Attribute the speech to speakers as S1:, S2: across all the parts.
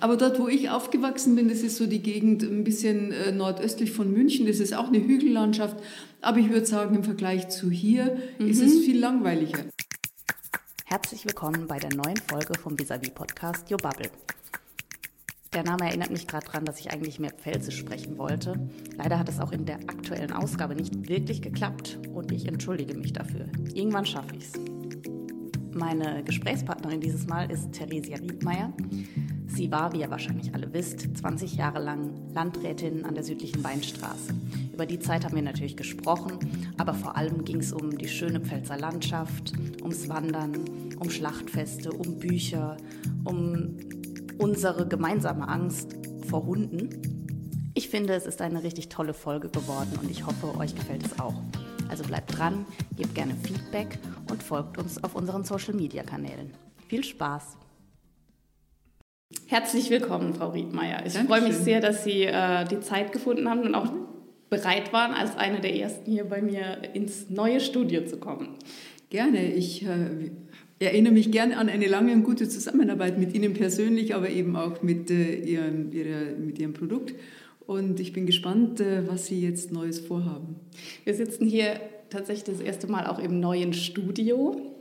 S1: Aber dort, wo ich aufgewachsen bin, das ist so die Gegend ein bisschen äh, nordöstlich von München, das ist auch eine Hügellandschaft. Aber ich würde sagen, im Vergleich zu hier mhm. ist es viel langweiliger.
S2: Herzlich willkommen bei der neuen Folge vom Visavi Podcast Your Bubble. Der Name erinnert mich gerade daran, dass ich eigentlich mehr Pfälzisch sprechen wollte. Leider hat es auch in der aktuellen Ausgabe nicht wirklich geklappt und ich entschuldige mich dafür. Irgendwann schaffe ich es. Meine Gesprächspartnerin dieses Mal ist Theresia Riedmeier. Sie war, wie ihr wahrscheinlich alle wisst, 20 Jahre lang Landrätin an der südlichen Weinstraße. Über die Zeit haben wir natürlich gesprochen, aber vor allem ging es um die schöne Pfälzer Landschaft, ums Wandern, um Schlachtfeste, um Bücher, um unsere gemeinsame Angst vor Hunden. Ich finde, es ist eine richtig tolle Folge geworden und ich hoffe, euch gefällt es auch. Also bleibt dran, gebt gerne Feedback und folgt uns auf unseren Social-Media-Kanälen. Viel Spaß! Herzlich willkommen, Frau Riedmeier. Ich freue mich sehr, dass Sie äh, die Zeit gefunden haben und auch bereit waren, als eine der ersten hier bei mir ins neue Studio zu kommen.
S1: Gerne. Ich äh, erinnere mich gerne an eine lange und gute Zusammenarbeit mit Ihnen persönlich, aber eben auch mit, äh, Ihrem, ihrer, mit Ihrem Produkt. Und ich bin gespannt, äh, was Sie jetzt Neues vorhaben.
S2: Wir sitzen hier tatsächlich das erste Mal auch im neuen Studio.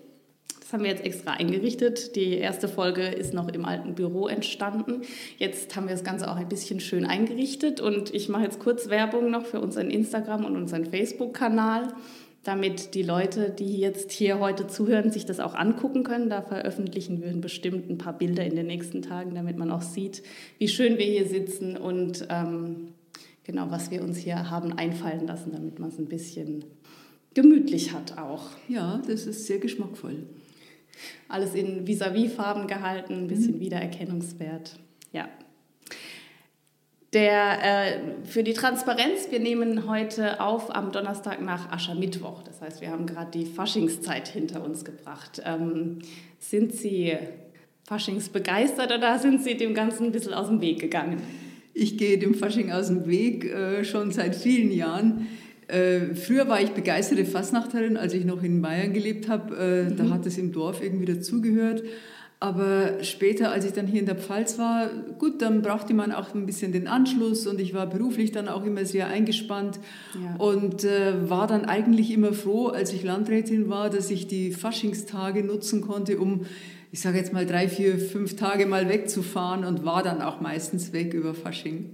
S2: Das haben wir jetzt extra eingerichtet. Die erste Folge ist noch im alten Büro entstanden. Jetzt haben wir das Ganze auch ein bisschen schön eingerichtet und ich mache jetzt kurz Werbung noch für unseren Instagram und unseren Facebook-Kanal damit die Leute, die jetzt hier heute zuhören, sich das auch angucken können. Da veröffentlichen wir bestimmt ein paar Bilder in den nächsten Tagen, damit man auch sieht, wie schön wir hier sitzen und ähm, genau, was wir uns hier haben einfallen lassen, damit man es ein bisschen gemütlich hat auch.
S1: Ja, das ist sehr geschmackvoll.
S2: Alles in vis-à-vis-Farben gehalten, ein bisschen mhm. Wiedererkennungswert. Ja, der, äh, für die Transparenz, wir nehmen heute auf am Donnerstag nach Aschermittwoch. Das heißt, wir haben gerade die Faschingszeit hinter uns gebracht. Ähm, sind Sie Faschingsbegeistert oder sind Sie dem Ganzen ein bisschen aus dem Weg gegangen?
S1: Ich gehe dem Fasching aus dem Weg äh, schon seit vielen Jahren. Äh, früher war ich begeisterte Fastnachterin, als ich noch in Bayern gelebt habe. Äh, mhm. Da hat es im Dorf irgendwie dazugehört. Aber später, als ich dann hier in der Pfalz war, gut, dann brauchte man auch ein bisschen den Anschluss und ich war beruflich dann auch immer sehr eingespannt ja. und äh, war dann eigentlich immer froh, als ich Landrätin war, dass ich die Faschingstage nutzen konnte, um, ich sage jetzt mal drei, vier, fünf Tage mal wegzufahren und war dann auch meistens weg über Fasching.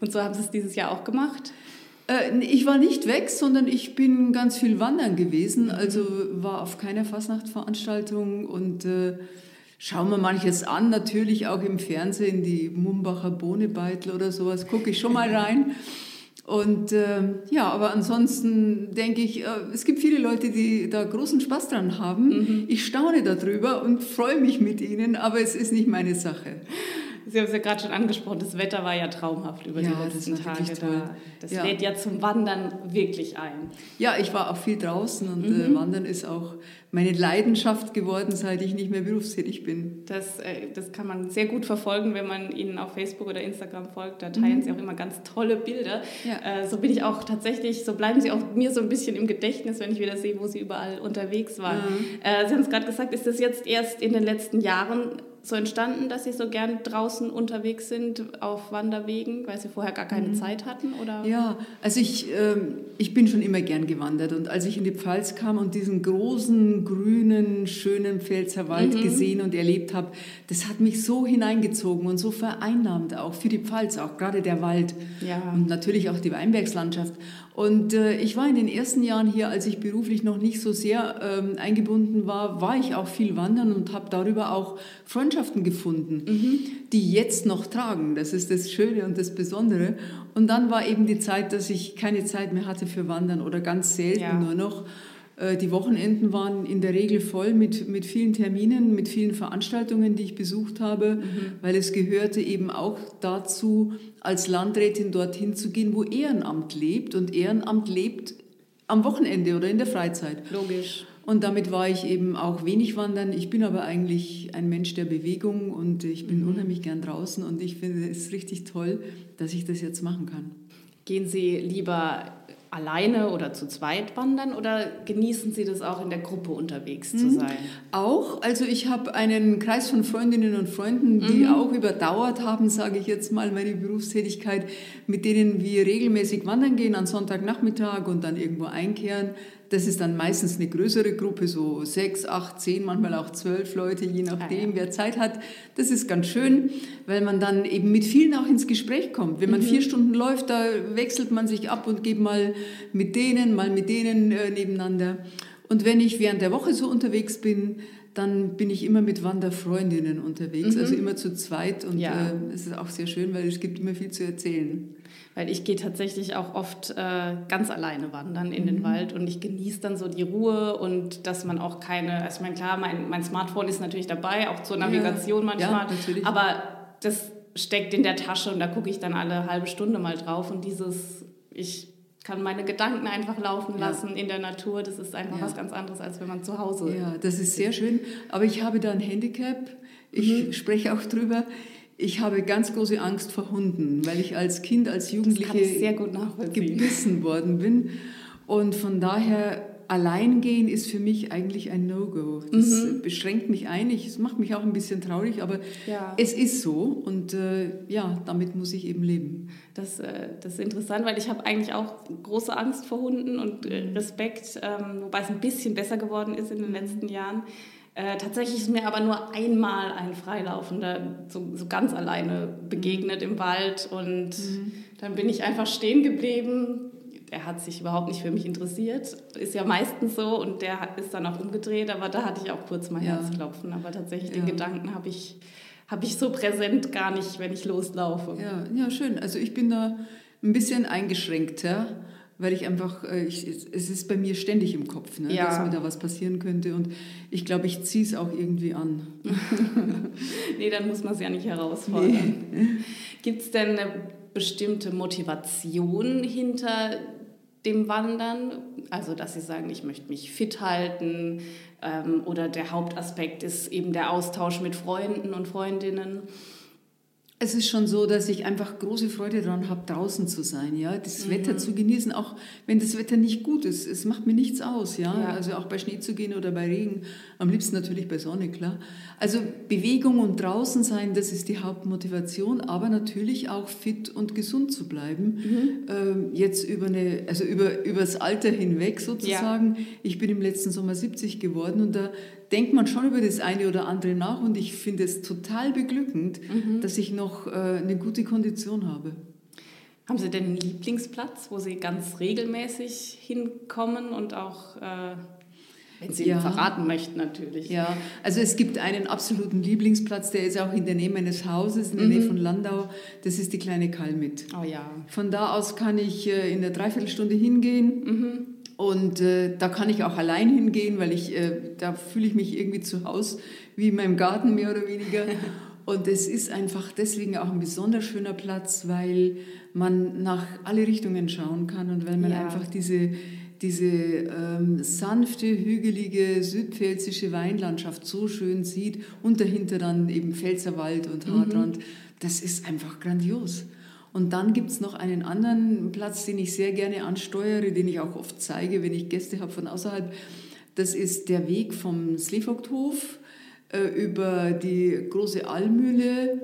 S2: Und so haben Sie es dieses Jahr auch gemacht?
S1: Äh, ich war nicht weg, sondern ich bin ganz viel wandern gewesen, also war auf keiner Fasnachtveranstaltung und äh, schauen wir manches an, natürlich auch im Fernsehen, die Mumbacher Bohnebeitel oder sowas, gucke ich schon mal rein. Und äh, ja, aber ansonsten denke ich, äh, es gibt viele Leute, die da großen Spaß dran haben. Mhm. Ich staune darüber und freue mich mit ihnen, aber es ist nicht meine Sache.
S2: Sie haben es ja gerade schon angesprochen, das Wetter war ja traumhaft über ja, die letzten Tage. Da. Das ja. lädt ja zum Wandern wirklich ein.
S1: Ja, ich war auch viel draußen und äh, mhm. äh, Wandern ist auch meine Leidenschaft geworden, seit ich nicht mehr berufstätig bin.
S2: Das, äh, das kann man sehr gut verfolgen, wenn man Ihnen auf Facebook oder Instagram folgt. Da teilen mhm. Sie auch immer ganz tolle Bilder. Ja. Äh, so bin ich auch tatsächlich, so bleiben Sie auch mir so ein bisschen im Gedächtnis, wenn ich wieder sehe, wo Sie überall unterwegs waren. Mhm. Äh, Sie haben es gerade gesagt, ist das jetzt erst in den letzten Jahren so entstanden, dass Sie so gern draußen unterwegs sind auf Wanderwegen, weil Sie vorher gar keine mhm. Zeit hatten? Oder?
S1: Ja, also ich, äh, ich bin schon immer gern gewandert und als ich in die Pfalz kam und diesen großen, grünen, schönen Pfälzer Wald mhm. gesehen und erlebt habe, das hat mich so hineingezogen und so vereinnahmt auch für die Pfalz, auch gerade der Wald ja. und natürlich auch die Weinbergslandschaft. Und äh, ich war in den ersten Jahren hier, als ich beruflich noch nicht so sehr ähm, eingebunden war, war ich auch viel wandern und habe darüber auch Freundschaften gefunden, mhm. die jetzt noch tragen. Das ist das Schöne und das Besondere. Und dann war eben die Zeit, dass ich keine Zeit mehr hatte für Wandern oder ganz selten ja. nur noch. Äh, die Wochenenden waren in der Regel voll mit, mit vielen Terminen, mit vielen Veranstaltungen, die ich besucht habe, mhm. weil es gehörte eben auch dazu, als Landrätin dorthin zu gehen, wo Ehrenamt lebt. Und Ehrenamt lebt am Wochenende oder in der Freizeit.
S2: Logisch.
S1: Und damit war ich eben auch wenig wandern. Ich bin aber eigentlich ein Mensch der Bewegung und ich bin mhm. unheimlich gern draußen und ich finde es richtig toll, dass ich das jetzt machen kann.
S2: Gehen Sie lieber alleine oder zu zweit wandern oder genießen Sie das auch in der Gruppe unterwegs zu mhm. sein?
S1: Auch. Also ich habe einen Kreis von Freundinnen und Freunden, die mhm. auch überdauert haben, sage ich jetzt mal, meine Berufstätigkeit, mit denen wir regelmäßig wandern gehen an Sonntagnachmittag und dann irgendwo einkehren. Das ist dann meistens eine größere Gruppe, so sechs, acht, zehn, manchmal auch zwölf Leute, je nachdem, wer Zeit hat. Das ist ganz schön, weil man dann eben mit vielen auch ins Gespräch kommt. Wenn man mhm. vier Stunden läuft, da wechselt man sich ab und geht mal mit denen, mal mit denen äh, nebeneinander. Und wenn ich während der Woche so unterwegs bin, dann bin ich immer mit Wanderfreundinnen unterwegs, mhm. also immer zu zweit und ja. äh, es ist auch sehr schön, weil es gibt immer viel zu erzählen.
S2: Weil ich gehe tatsächlich auch oft äh, ganz alleine wandern in mhm. den Wald und ich genieße dann so die Ruhe und dass man auch keine, also ich meine, klar, mein, mein Smartphone ist natürlich dabei, auch zur Navigation ja. manchmal, ja, natürlich. aber das steckt in der Tasche und da gucke ich dann alle halbe Stunde mal drauf und dieses, ich kann meine Gedanken einfach laufen lassen ja. in der Natur. Das ist einfach ja. was ganz anderes, als wenn man zu Hause
S1: ist. Ja, das ist sehr schön. Aber ich habe da ein Handicap. Ich mhm. spreche auch drüber. Ich habe ganz große Angst vor Hunden, weil ich als Kind, als Jugendliche gebissen worden bin. Und von daher Alleingehen ist für mich eigentlich ein No-Go. Das mhm. beschränkt mich ein. Es macht mich auch ein bisschen traurig, aber ja. es ist so und äh, ja, damit muss ich eben leben.
S2: Das, äh, das ist interessant, weil ich habe eigentlich auch große Angst vor Hunden und äh, mhm. Respekt, ähm, wobei es ein bisschen besser geworden ist in den letzten Jahren. Äh, tatsächlich ist mir aber nur einmal ein Freilaufender so, so ganz alleine begegnet im Wald und mhm. dann bin ich einfach stehen geblieben, er hat sich überhaupt nicht für mich interessiert. Ist ja meistens so und der ist dann auch umgedreht, aber da hatte ich auch kurz mein ja. Herzklopfen. Aber tatsächlich ja. den Gedanken habe ich, hab ich so präsent gar nicht, wenn ich loslaufe.
S1: Ja, ja, schön. Also ich bin da ein bisschen eingeschränkter, weil ich einfach, äh, ich, es ist bei mir ständig im Kopf, ne, ja. dass mir da was passieren könnte und ich glaube, ich ziehe es auch irgendwie an.
S2: nee, dann muss man es ja nicht herausfordern. Nee. Gibt es denn eine bestimmte Motivation hinter dem Wandern. Also, dass sie sagen, ich möchte mich fit halten ähm, oder der Hauptaspekt ist eben der Austausch mit Freunden und Freundinnen.
S1: Es ist schon so, dass ich einfach große Freude daran habe, draußen zu sein, ja, das mhm. Wetter zu genießen, auch wenn das Wetter nicht gut ist. Es macht mir nichts aus, ja? ja, also auch bei Schnee zu gehen oder bei Regen. Am liebsten natürlich bei Sonne, klar. Also Bewegung und draußen sein, das ist die Hauptmotivation, aber natürlich auch fit und gesund zu bleiben. Mhm. Ähm, jetzt über eine, also über übers Alter hinweg sozusagen. Ja. Ich bin im letzten Sommer 70 geworden und da denkt man schon über das eine oder andere nach und ich finde es total beglückend, mhm. dass ich noch äh, eine gute Kondition habe.
S2: Haben Sie denn einen Lieblingsplatz, wo Sie ganz regelmäßig hinkommen und auch, äh, wenn Sie ja. ihn verraten möchten natürlich?
S1: Ja, also es gibt einen absoluten Lieblingsplatz, der ist auch in der Nähe meines Hauses, in der mhm. Nähe von Landau. Das ist die kleine Kalmit.
S2: Oh ja.
S1: Von da aus kann ich äh, in der Dreiviertelstunde hingehen. Mhm und äh, da kann ich auch allein hingehen, weil ich, äh, da fühle ich mich irgendwie zu Hause, wie in meinem Garten mehr oder weniger. Und es ist einfach deswegen auch ein besonders schöner Platz, weil man nach alle Richtungen schauen kann und weil man ja. einfach diese, diese ähm, sanfte, hügelige südpfälzische Weinlandschaft so schön sieht und dahinter dann eben Pfälzerwald und Hardrand. Mhm. Das ist einfach grandios. Und dann gibt es noch einen anderen Platz, den ich sehr gerne ansteuere, den ich auch oft zeige, wenn ich Gäste habe von außerhalb. Das ist der Weg vom Slevogthof äh, über die große Allmühle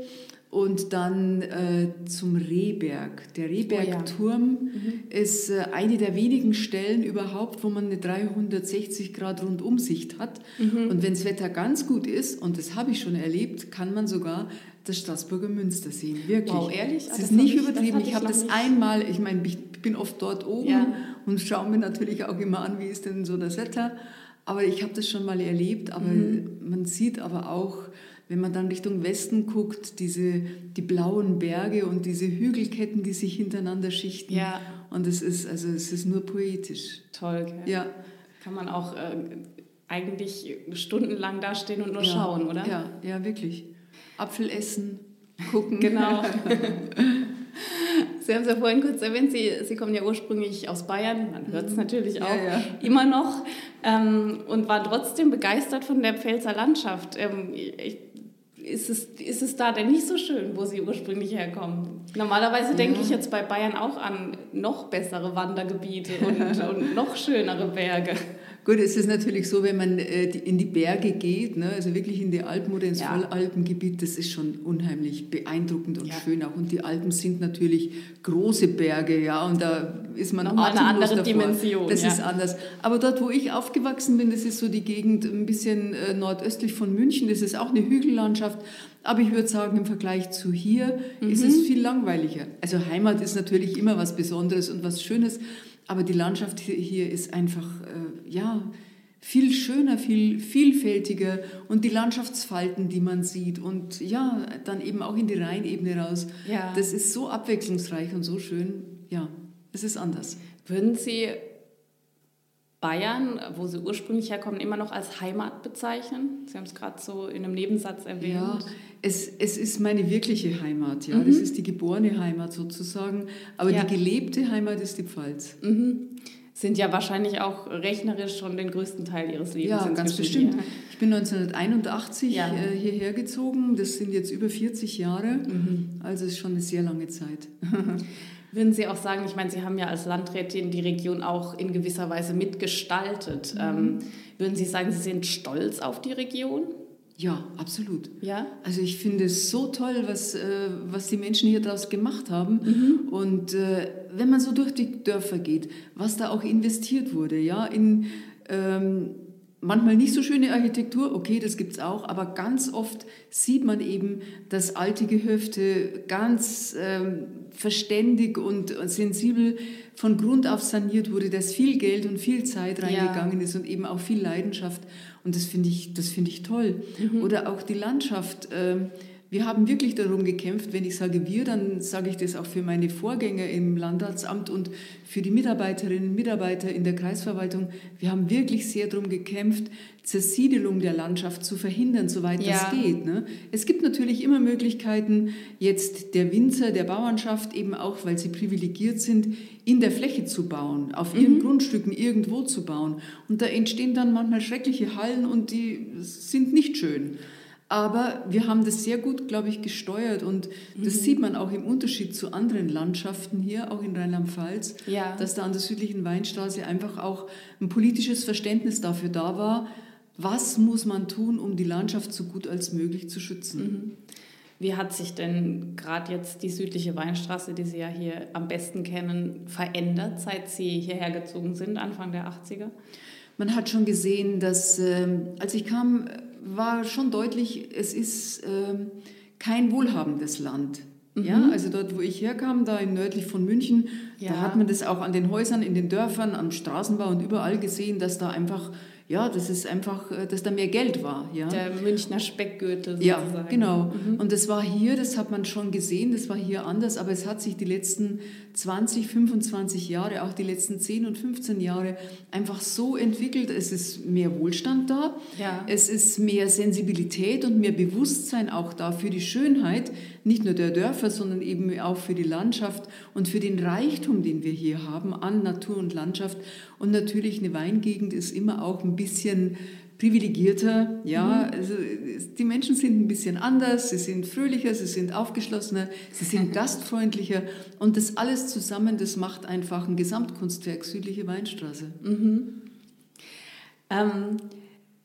S1: und dann äh, zum Rehberg. Der Rehbergturm oh ja. mhm. ist äh, eine der wenigen Stellen überhaupt, wo man eine 360 Grad Rundumsicht hat. Mhm. Und wenn das Wetter ganz gut ist, und das habe ich schon erlebt, kann man sogar das Straßburger Münster sehen. Wirklich.
S2: Wow, ehrlich?
S1: Es ah, ist nicht ich, übertrieben. Ich, ich habe das einmal, ich meine, ich bin oft dort oben ja. und schaue mir natürlich auch immer an, wie ist denn so das Wetter. Aber ich habe das schon mal erlebt. Aber mhm. man sieht aber auch, wenn man dann Richtung Westen guckt, diese, die blauen Berge und diese Hügelketten, die sich hintereinander schichten. Ja. Und es ist, also es ist nur poetisch.
S2: Toll, gell? Ja. Kann man auch äh, eigentlich stundenlang dastehen und nur
S1: ja.
S2: schauen, oder?
S1: Ja, ja, wirklich. Apfel essen, gucken.
S2: Genau. Sie haben es ja vorhin kurz erwähnt, Sie, Sie kommen ja ursprünglich aus Bayern, man hört es mhm. natürlich auch ja, ja. immer noch, ähm, und waren trotzdem begeistert von der Pfälzer Landschaft. Ähm, ich ist es, ist es da denn nicht so schön, wo Sie ursprünglich herkommen? Normalerweise ja. denke ich jetzt bei Bayern auch an noch bessere Wandergebiete und, und noch schönere Berge.
S1: Gut, es ist natürlich so, wenn man äh, in die Berge geht, ne, also wirklich in die Alpen oder ins ja. Vollalpengebiet, das ist schon unheimlich beeindruckend und ja. schön auch. Und die Alpen sind natürlich große Berge, ja, und da ist man
S2: Nochmal eine andere davor. Dimension.
S1: Das ja. ist anders. Aber dort, wo ich aufgewachsen bin, das ist so die Gegend ein bisschen äh, nordöstlich von München, das ist auch eine Hügellandschaft. Aber ich würde sagen, im Vergleich zu hier mhm. ist es viel langweiliger. Also Heimat ist natürlich immer was Besonderes und was Schönes. Aber die Landschaft hier ist einfach, äh, ja, viel schöner, viel vielfältiger und die Landschaftsfalten, die man sieht und ja, dann eben auch in die Rheinebene raus. Ja. Das ist so abwechslungsreich und so schön. Ja, es ist anders.
S2: Würden Sie Bayern, wo Sie ursprünglich herkommen, immer noch als Heimat bezeichnen? Sie haben es gerade so in einem Nebensatz erwähnt.
S1: Ja, es, es ist meine wirkliche Heimat, ja. Mhm. Das ist die geborene Heimat sozusagen. Aber ja. die gelebte Heimat ist die Pfalz.
S2: Mhm. Sind ja wahrscheinlich auch rechnerisch schon den größten Teil Ihres Lebens.
S1: Ja, ganz bestimmt. Hier. Ich bin 1981 ja. äh, hierher gezogen. Das sind jetzt über 40 Jahre. Mhm. Also ist schon eine sehr lange Zeit.
S2: Würden Sie auch sagen, ich meine, Sie haben ja als Landrätin die Region auch in gewisser Weise mitgestaltet. Mhm. Ähm, würden Sie sagen, Sie sind stolz auf die Region?
S1: Ja, absolut.
S2: Ja?
S1: Also ich finde es so toll, was, äh, was die Menschen hier daraus gemacht haben. Mhm. Und äh, wenn man so durch die Dörfer geht, was da auch investiert wurde, ja, in ähm, manchmal nicht so schöne Architektur, okay, das gibt es auch, aber ganz oft sieht man eben, dass alte Gehöfte ganz ähm, verständig und sensibel von Grund auf saniert wurde, dass viel Geld und viel Zeit reingegangen ja. ist und eben auch viel Leidenschaft. Und das finde ich, das finde ich toll. Mhm. Oder auch die Landschaft. Ähm, wir haben wirklich darum gekämpft, wenn ich sage wir, dann sage ich das auch für meine Vorgänger im Landratsamt und für die Mitarbeiterinnen und Mitarbeiter in der Kreisverwaltung. Wir haben wirklich sehr darum gekämpft, Zersiedelung der Landschaft zu verhindern, soweit ja. das geht. Ne? Es gibt natürlich immer Möglichkeiten, jetzt der Winzer, der Bauernschaft eben auch, weil sie privilegiert sind, in der Fläche zu bauen, auf ihren mhm. Grundstücken irgendwo zu bauen. Und da entstehen dann manchmal schreckliche Hallen und die sind nicht schön. Aber wir haben das sehr gut, glaube ich, gesteuert und das mhm. sieht man auch im Unterschied zu anderen Landschaften hier, auch in Rheinland-Pfalz, ja. dass da an der südlichen Weinstraße einfach auch ein politisches Verständnis dafür da war, was muss man tun, um die Landschaft so gut als möglich zu schützen. Mhm.
S2: Wie hat sich denn gerade jetzt die südliche Weinstraße, die Sie ja hier am besten kennen, verändert, seit Sie hierher gezogen sind, Anfang der 80er?
S1: Man hat schon gesehen, dass äh, als ich kam, war schon deutlich, es ist äh, kein wohlhabendes Land. Mhm. Ja, also dort, wo ich herkam, da im nördlich von München, ja. da hat man das auch an den Häusern, in den Dörfern, am Straßenbau und überall gesehen, dass da einfach ja, das ist einfach, äh, dass da mehr Geld war. Ja.
S2: Der Münchner Speckgürtel
S1: sozusagen. Ja, genau. Mhm. Und das war hier, das hat man schon gesehen, das war hier anders, aber es hat sich die letzten 20, 25 Jahre, auch die letzten 10 und 15 Jahre einfach so entwickelt. Es ist mehr Wohlstand da, ja. es ist mehr Sensibilität und mehr Bewusstsein auch da für die Schönheit, nicht nur der Dörfer, sondern eben auch für die Landschaft und für den Reichtum, den wir hier haben an Natur und Landschaft. Und natürlich eine Weingegend ist immer auch ein bisschen privilegierter. Ja, mhm. also die Menschen sind ein bisschen anders, sie sind fröhlicher, sie sind aufgeschlossener, sie sind gastfreundlicher und das alles zusammen, das macht einfach ein Gesamtkunstwerk südliche Weinstraße.
S2: Mhm. Ähm,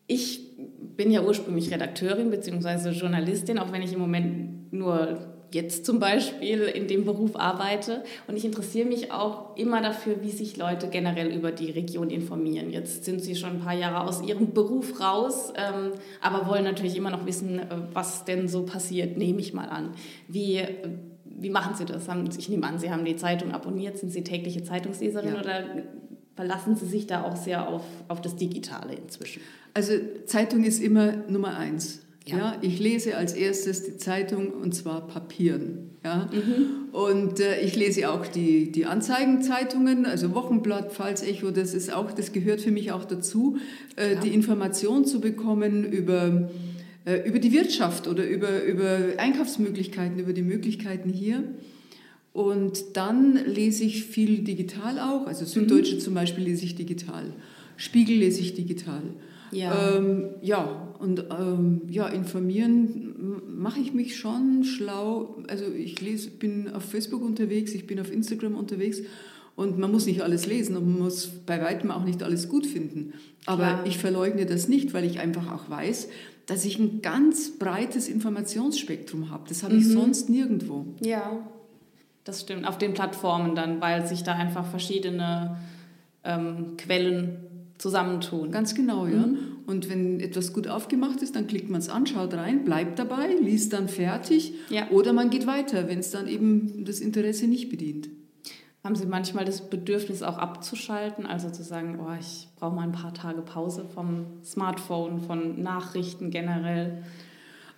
S2: ich bin ja ursprünglich Redakteurin bzw. Journalistin, auch wenn ich im Moment nur jetzt zum Beispiel in dem Beruf arbeite. Und ich interessiere mich auch immer dafür, wie sich Leute generell über die Region informieren. Jetzt sind sie schon ein paar Jahre aus ihrem Beruf raus, ähm, aber wollen natürlich immer noch wissen, äh, was denn so passiert, nehme ich mal an. Wie, wie machen Sie das? Ich nehme an, Sie haben die Zeitung abonniert. Sind Sie tägliche Zeitungsleserin ja. oder verlassen Sie sich da auch sehr auf, auf das Digitale inzwischen?
S1: Also Zeitung ist immer Nummer eins. Ja. ja. ich lese als erstes die Zeitung und zwar Papieren. Ja. Mhm. Und äh, ich lese auch die, die Anzeigenzeitungen, also Wochenblatt, Pfalz-Echo, das ist auch, das gehört für mich auch dazu, äh, ja. die Information zu bekommen über, äh, über die Wirtschaft oder über, über Einkaufsmöglichkeiten, über die Möglichkeiten hier. Und dann lese ich viel digital auch, also Süddeutsche mhm. zum Beispiel lese ich digital, Spiegel lese ich digital. Ja, ähm, ja und ähm, ja, informieren mache ich mich schon schlau. Also ich lese, bin auf Facebook unterwegs, ich bin auf Instagram unterwegs und man muss nicht alles lesen und man muss bei weitem auch nicht alles gut finden. Aber Klar. ich verleugne das nicht, weil ich einfach auch weiß, dass ich ein ganz breites Informationsspektrum habe. Das habe mhm. ich sonst nirgendwo.
S2: Ja, das stimmt. Auf den Plattformen dann, weil sich da einfach verschiedene ähm, Quellen zusammentun.
S1: Ganz genau, ja. Mhm. Und wenn etwas gut aufgemacht ist, dann klickt man es an, schaut rein, bleibt dabei, liest dann fertig ja. oder man geht weiter, wenn es dann eben das Interesse nicht bedient.
S2: Haben Sie manchmal das Bedürfnis auch abzuschalten, also zu sagen, oh, ich brauche mal ein paar Tage Pause vom Smartphone, von Nachrichten generell?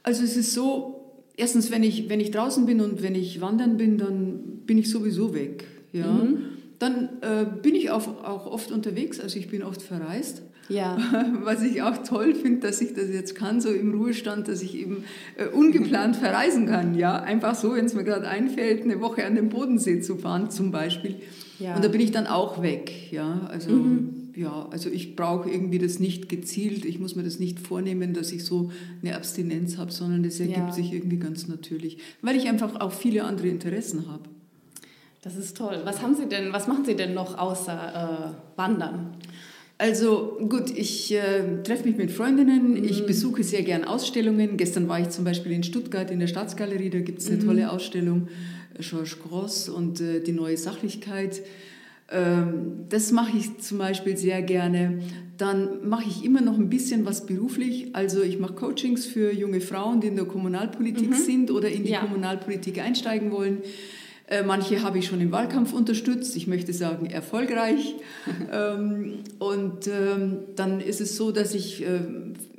S1: Also es ist so, erstens, wenn ich, wenn ich draußen bin und wenn ich wandern bin, dann bin ich sowieso weg. Ja? Mhm. Dann äh, bin ich auch, auch oft unterwegs, also ich bin oft verreist. Ja. Was ich auch toll finde, dass ich das jetzt kann, so im Ruhestand, dass ich eben äh, ungeplant verreisen kann. Ja, einfach so, wenn es mir gerade einfällt, eine Woche an den Bodensee zu fahren zum Beispiel. Ja. Und da bin ich dann auch weg. Ja, also mhm. ja, also ich brauche irgendwie das nicht gezielt. Ich muss mir das nicht vornehmen, dass ich so eine Abstinenz habe, sondern das ergibt ja. sich irgendwie ganz natürlich, weil ich einfach auch viele andere Interessen habe.
S2: Das ist toll. Was haben Sie denn? Was machen Sie denn noch außer äh, Wandern?
S1: Also gut, ich äh, treffe mich mit Freundinnen, mhm. ich besuche sehr gern Ausstellungen. Gestern war ich zum Beispiel in Stuttgart in der Staatsgalerie, da gibt es eine mhm. tolle Ausstellung, Georges Gross und äh, die neue Sachlichkeit. Ähm, das mache ich zum Beispiel sehr gerne. Dann mache ich immer noch ein bisschen was beruflich. Also ich mache Coachings für junge Frauen, die in der Kommunalpolitik mhm. sind oder in die ja. Kommunalpolitik einsteigen wollen. Äh, manche habe ich schon im Wahlkampf unterstützt, ich möchte sagen erfolgreich. Ähm, und ähm, dann ist es so, dass ich äh,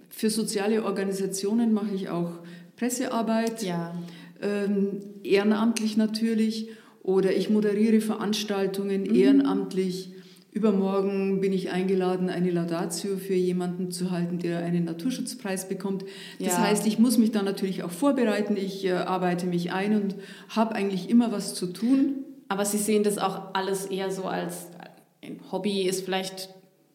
S1: für soziale Organisationen mache ich auch Pressearbeit, ja. Ähm, ehrenamtlich natürlich, oder ich moderiere Veranstaltungen mhm. ehrenamtlich. Übermorgen bin ich eingeladen, eine Laudatio für jemanden zu halten, der einen Naturschutzpreis bekommt. Das ja. heißt, ich muss mich da natürlich auch vorbereiten. Ich äh, arbeite mich ein und habe eigentlich immer was zu tun.
S2: Aber Sie sehen das auch alles eher so als ein Hobby ist vielleicht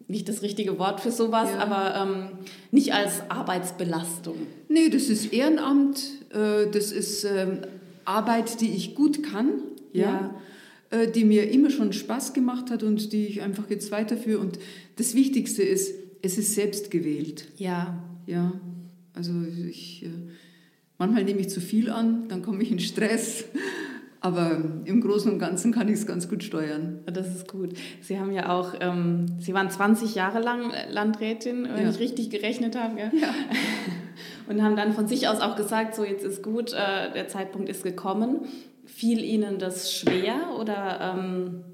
S2: nicht das richtige Wort für sowas, ja. aber ähm, nicht als Arbeitsbelastung.
S1: Nee, das ist Ehrenamt, äh, das ist ähm, Arbeit, die ich gut kann. ja. ja die mir immer schon Spaß gemacht hat und die ich einfach jetzt weiterführe. Und das Wichtigste ist, es ist selbst gewählt.
S2: Ja.
S1: Ja, also ich, äh, manchmal nehme ich zu viel an, dann komme ich in Stress. Aber im Großen und Ganzen kann ich es ganz gut steuern.
S2: Das ist gut. Sie haben ja auch, ähm, Sie waren 20 Jahre lang Landrätin, wenn ja. ich richtig gerechnet habe. Ja. ja. Und haben dann von sich aus auch gesagt, so jetzt ist gut, äh, der Zeitpunkt ist gekommen. Fiel Ihnen das schwer oder, ähm,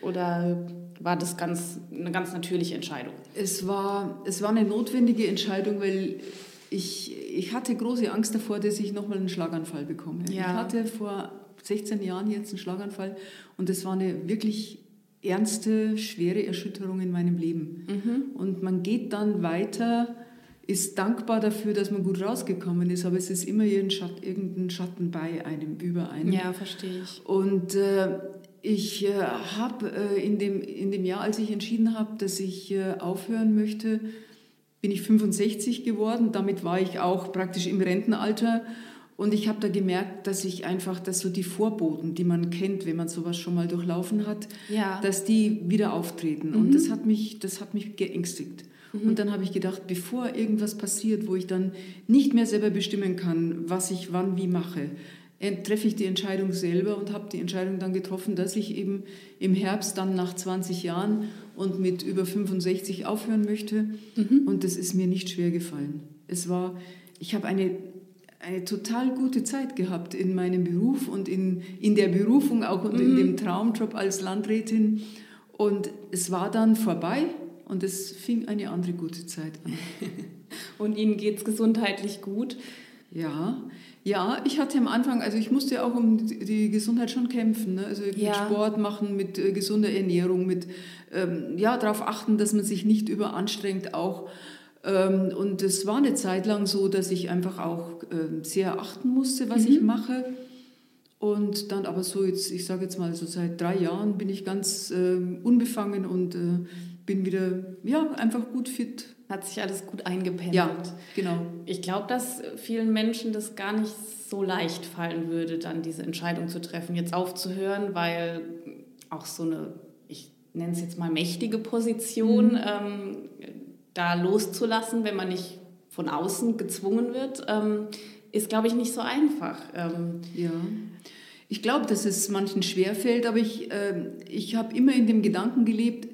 S2: oder war das ganz, eine ganz natürliche Entscheidung?
S1: Es war, es war eine notwendige Entscheidung, weil ich, ich hatte große Angst davor, dass ich nochmal einen Schlaganfall bekomme. Ja. Ich hatte vor 16 Jahren jetzt einen Schlaganfall und das war eine wirklich ernste, schwere Erschütterung in meinem Leben. Mhm. Und man geht dann weiter ist dankbar dafür, dass man gut rausgekommen ist, aber es ist immer irgendein Schatten bei einem, über einem.
S2: Ja, verstehe ich.
S1: Und äh, ich äh, habe äh, in, dem, in dem Jahr, als ich entschieden habe, dass ich äh, aufhören möchte, bin ich 65 geworden. Damit war ich auch praktisch im Rentenalter. Und ich habe da gemerkt, dass ich einfach, dass so die Vorboten, die man kennt, wenn man sowas schon mal durchlaufen hat, ja. dass die wieder auftreten. Mhm. Und das hat mich, das hat mich geängstigt. Mhm. Und dann habe ich gedacht, bevor irgendwas passiert, wo ich dann nicht mehr selber bestimmen kann, was ich wann wie mache, treffe ich die Entscheidung selber und habe die Entscheidung dann getroffen, dass ich eben im Herbst dann nach 20 Jahren und mit über 65 aufhören möchte. Mhm. Und das ist mir nicht schwer gefallen. Es war, ich habe eine, eine total gute Zeit gehabt in meinem Beruf und in, in der Berufung auch und mhm. in dem Traumjob als Landrätin. Und es war dann vorbei und es fing eine andere gute Zeit an.
S2: Und Ihnen geht es gesundheitlich gut?
S1: Ja, ja, ich hatte am Anfang, also ich musste auch um die Gesundheit schon kämpfen. Ne? Also ja. mit Sport machen, mit äh, gesunder Ernährung, mit ähm, ja, darauf achten, dass man sich nicht überanstrengt auch. Ähm, und es war eine Zeit lang so, dass ich einfach auch äh, sehr achten musste, was mhm. ich mache. Und dann aber so jetzt, ich sage jetzt mal so seit drei Jahren bin ich ganz äh, unbefangen und äh, bin wieder ja, einfach gut fit.
S2: Hat sich alles gut eingependelt.
S1: Ja, genau.
S2: Ich glaube, dass vielen Menschen das gar nicht so leicht fallen würde, dann diese Entscheidung zu treffen, jetzt aufzuhören, weil auch so eine, ich nenne es jetzt mal mächtige Position, mhm. ähm, da loszulassen, wenn man nicht von außen gezwungen wird, ähm, ist, glaube ich, nicht so einfach.
S1: Ähm, ja. Ich glaube, dass es manchen schwerfällt, aber ich, äh, ich habe immer in dem Gedanken gelebt,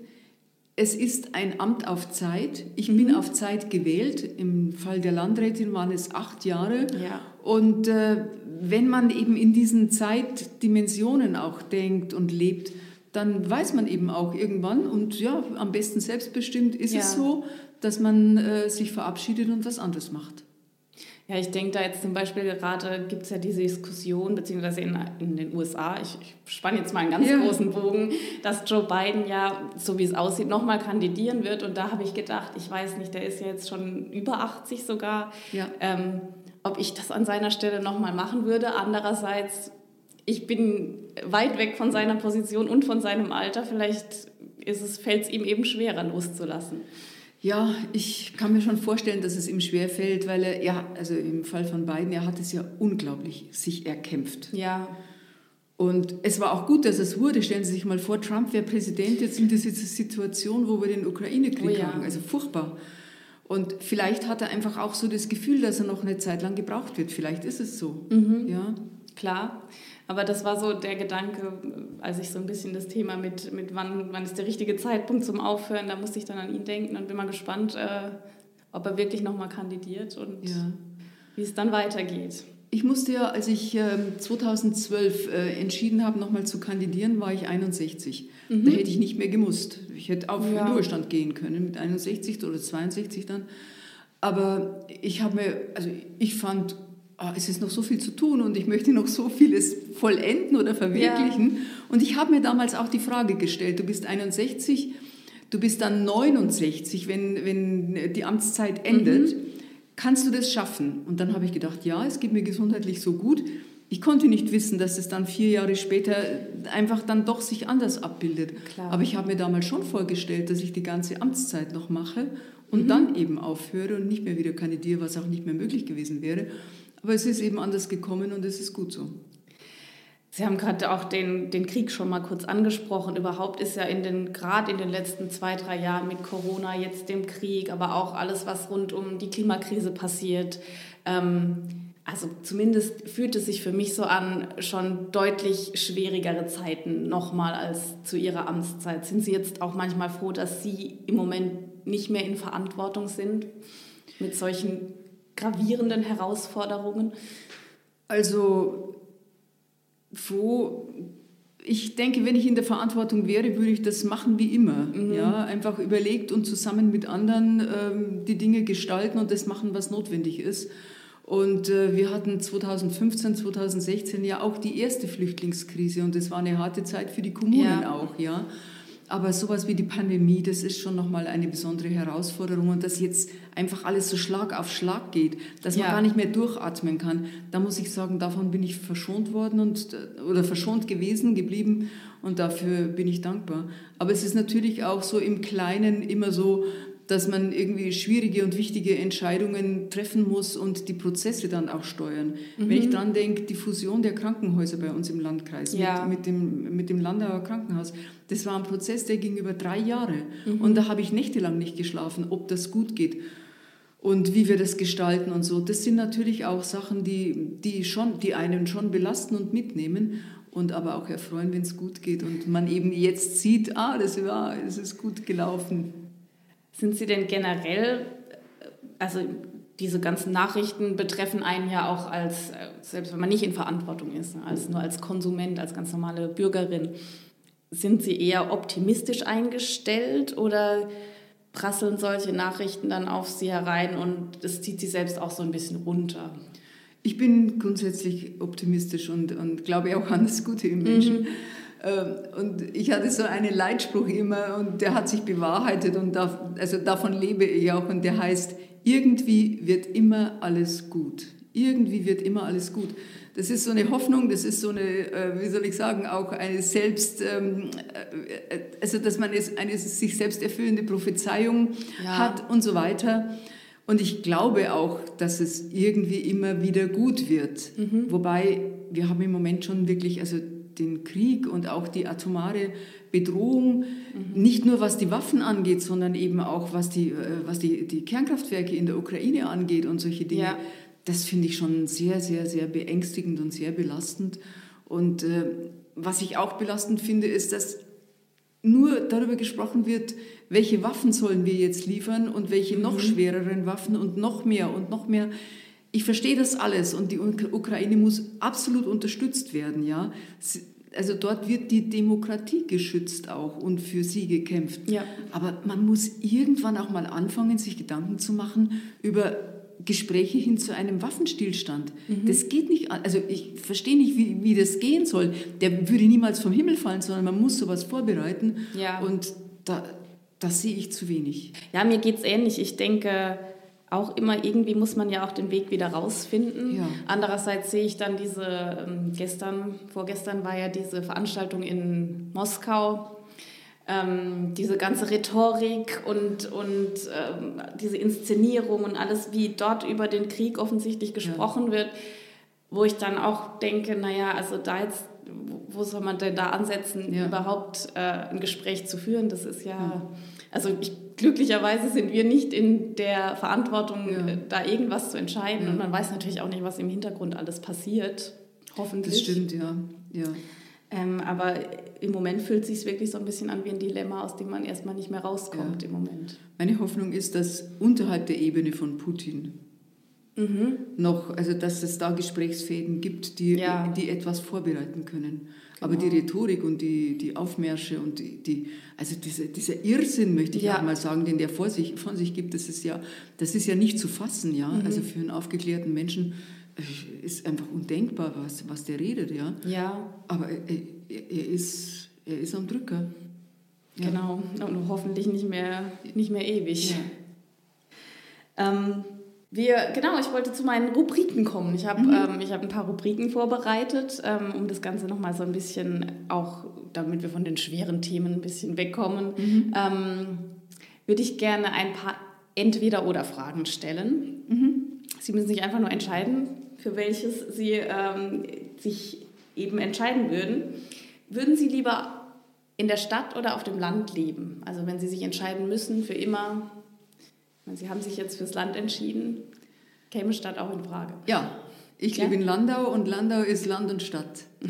S1: es ist ein Amt auf Zeit. Ich mhm. bin auf Zeit gewählt. Im Fall der Landrätin waren es acht Jahre.
S2: Ja.
S1: Und äh, wenn man eben in diesen Zeitdimensionen auch denkt und lebt, dann weiß man eben auch irgendwann, und ja, am besten selbstbestimmt ist ja. es so, dass man äh, sich verabschiedet und was anderes macht.
S2: Ja, ich denke da jetzt zum Beispiel gerade gibt es ja diese Diskussion, beziehungsweise in, in den USA, ich, ich spanne jetzt mal einen ganz ja. großen Bogen, dass Joe Biden ja, so wie es aussieht, nochmal kandidieren wird. Und da habe ich gedacht, ich weiß nicht, der ist ja jetzt schon über 80 sogar,
S1: ja.
S2: ähm, ob ich das an seiner Stelle nochmal machen würde. Andererseits, ich bin weit weg von seiner Position und von seinem Alter. Vielleicht fällt es ihm eben schwerer loszulassen.
S1: Ja, ich kann mir schon vorstellen, dass es ihm schwer fällt, weil er, ja, also im Fall von beiden, er hat es ja unglaublich sich erkämpft.
S2: Ja.
S1: Und es war auch gut, dass es wurde. Stellen Sie sich mal vor, Trump wäre Präsident jetzt in dieser Situation, wo wir den Ukraine-Krieg oh ja. haben. Also furchtbar. Und vielleicht hat er einfach auch so das Gefühl, dass er noch eine Zeit lang gebraucht wird. Vielleicht ist es so.
S2: Mhm. Ja. Klar. Aber das war so der Gedanke, als ich so ein bisschen das Thema mit, mit wann, wann ist der richtige Zeitpunkt zum Aufhören, da musste ich dann an ihn denken und bin mal gespannt, äh, ob er wirklich nochmal kandidiert und ja. wie es dann weitergeht.
S1: Ich musste ja, als ich äh, 2012 äh, entschieden habe, nochmal zu kandidieren, war ich 61. Mhm. Da hätte ich nicht mehr gemusst. Ich hätte auf ja. den Ruhestand gehen können mit 61 oder 62 dann. Aber ich habe mir, also ich fand oh, es ist noch so viel zu tun und ich möchte noch so vieles vollenden oder verwirklichen. Ja. Und ich habe mir damals auch die Frage gestellt, du bist 61, du bist dann 69, wenn, wenn die Amtszeit endet. Mhm. Kannst du das schaffen? Und dann habe ich gedacht, ja, es geht mir gesundheitlich so gut. Ich konnte nicht wissen, dass es dann vier Jahre später einfach dann doch sich anders abbildet.
S2: Klar.
S1: Aber ich habe mir damals schon vorgestellt, dass ich die ganze Amtszeit noch mache und mhm. dann eben aufhöre und nicht mehr wieder kandidiere, was auch nicht mehr möglich gewesen wäre. Aber es ist eben anders gekommen und es ist gut so.
S2: Sie haben gerade auch den, den Krieg schon mal kurz angesprochen. Überhaupt ist ja in den, gerade in den letzten zwei, drei Jahren mit Corona, jetzt dem Krieg, aber auch alles, was rund um die Klimakrise passiert. Ähm, also zumindest fühlt es sich für mich so an, schon deutlich schwierigere Zeiten nochmal als zu Ihrer Amtszeit. Sind Sie jetzt auch manchmal froh, dass Sie im Moment nicht mehr in Verantwortung sind mit solchen gravierenden Herausforderungen?
S1: Also, wo ich denke, wenn ich in der Verantwortung wäre, würde ich das machen wie immer. Mhm. Ja, einfach überlegt und zusammen mit anderen ähm, die Dinge gestalten und das machen, was notwendig ist. Und äh, wir hatten 2015, 2016 ja auch die erste Flüchtlingskrise und das war eine harte Zeit für die Kommunen ja. auch, ja. Aber sowas wie die Pandemie, das ist schon nochmal eine besondere Herausforderung. Und dass jetzt einfach alles so Schlag auf Schlag geht, dass man ja. gar nicht mehr durchatmen kann, da muss ich sagen, davon bin ich verschont worden und, oder verschont gewesen, geblieben. Und dafür bin ich dankbar. Aber es ist natürlich auch so im Kleinen immer so, dass man irgendwie schwierige und wichtige Entscheidungen treffen muss und die Prozesse dann auch steuern. Mhm. Wenn ich dran denke, die Fusion der Krankenhäuser bei uns im Landkreis
S2: ja.
S1: mit, mit, dem, mit dem Landauer Krankenhaus, das war ein Prozess, der ging über drei Jahre. Mhm. Und da habe ich nächtelang nicht geschlafen, ob das gut geht und wie wir das gestalten und so. Das sind natürlich auch Sachen, die, die, schon, die einen schon belasten und mitnehmen und aber auch erfreuen, wenn es gut geht und man eben jetzt sieht, ah, das, war, das ist gut gelaufen.
S2: Sind Sie denn generell, also diese ganzen Nachrichten betreffen einen ja auch als, selbst wenn man nicht in Verantwortung ist, als nur als Konsument, als ganz normale Bürgerin. Sind Sie eher optimistisch eingestellt oder prasseln solche Nachrichten dann auf Sie herein und es zieht Sie selbst auch so ein bisschen runter?
S1: Ich bin grundsätzlich optimistisch und, und glaube auch an das Gute im Menschen. Mhm. Ähm, und ich hatte so einen Leitspruch immer und der hat sich bewahrheitet und da, also davon lebe ich auch und der heißt, irgendwie wird immer alles gut. Irgendwie wird immer alles gut. das ist so eine Hoffnung, das ist so eine, äh, wie soll ich sagen, auch eine selbst, ähm, äh, also dass man eine sich selbst erfüllende Prophezeiung ja. hat und so weiter. Und ich glaube auch, dass es irgendwie immer wieder gut wird. Mhm. Wobei wir haben im Moment schon wirklich also den Krieg und auch die atomare Bedrohung, mhm. nicht nur was die Waffen angeht, sondern eben auch was die, äh, was die, die Kernkraftwerke in der Ukraine angeht und solche Dinge. Ja. Das finde ich schon sehr, sehr, sehr beängstigend und sehr belastend. Und äh, was ich auch belastend finde, ist, dass nur darüber gesprochen wird, welche Waffen sollen wir jetzt liefern und welche noch mhm. schwereren Waffen und noch mehr und noch mehr. Ich verstehe das alles und die Ukraine muss absolut unterstützt werden, ja. Also dort wird die Demokratie geschützt auch und für sie gekämpft. Ja. Aber man muss irgendwann auch mal anfangen, sich Gedanken zu machen über Gespräche hin zu einem Waffenstillstand. Mhm. Das geht nicht, also ich verstehe nicht, wie, wie das gehen soll. Der würde niemals vom Himmel fallen, sondern man muss sowas vorbereiten. Ja. Und da, das sehe ich zu wenig.
S2: Ja, mir geht es ähnlich. Ich denke, auch immer irgendwie muss man ja auch den Weg wieder rausfinden. Ja. Andererseits sehe ich dann diese, ähm, gestern, vorgestern war ja diese Veranstaltung in Moskau, ähm, diese ganze Rhetorik und, und ähm, diese Inszenierung und alles, wie dort über den Krieg offensichtlich gesprochen ja. wird, wo ich dann auch denke, naja, also da jetzt, wo soll man denn da ansetzen, ja. überhaupt äh, ein Gespräch zu führen? Das ist ja, ja. Also ich, glücklicherweise sind wir nicht in der Verantwortung, ja. da irgendwas zu entscheiden. Und man weiß natürlich auch nicht, was im Hintergrund alles passiert. Hoffentlich.
S1: Das stimmt, ja. ja.
S2: Ähm, aber im Moment fühlt es sich wirklich so ein bisschen an wie ein Dilemma, aus dem man erstmal nicht mehr rauskommt im Moment.
S1: Meine Hoffnung ist, dass unterhalb der Ebene von Putin mhm. noch, also dass es da Gesprächsfäden gibt, die, ja. die etwas vorbereiten können. Genau. Aber die Rhetorik und die, die Aufmärsche und die, die also diese, dieser Irrsinn, möchte ich ja. auch mal sagen, den der vor sich, von sich gibt, das ist ja, das ist ja nicht zu fassen, ja. Mhm. Also für einen aufgeklärten Menschen äh, ist einfach undenkbar, was, was der redet, ja.
S2: Ja.
S1: Aber er, er, ist, er ist am Drücker.
S2: Ja. Genau, und hoffentlich nicht mehr, nicht mehr ewig. Ja. Ähm, wir, genau, ich wollte zu meinen Rubriken kommen. Ich habe mhm. ähm, hab ein paar Rubriken vorbereitet, ähm, um das Ganze nochmal so ein bisschen, auch damit wir von den schweren Themen ein bisschen wegkommen, mhm. ähm, würde ich gerne ein paar Entweder-Oder-Fragen stellen. Mhm. Sie müssen sich einfach nur entscheiden, für welches Sie ähm, sich eben entscheiden würden. Würden Sie lieber in der Stadt oder auf dem Land leben? Also wenn Sie sich entscheiden müssen für immer, Sie haben sich jetzt fürs Land entschieden. Käme Stadt auch in Frage?
S1: Ja, ich ja? lebe in Landau und Landau ist Land und Stadt.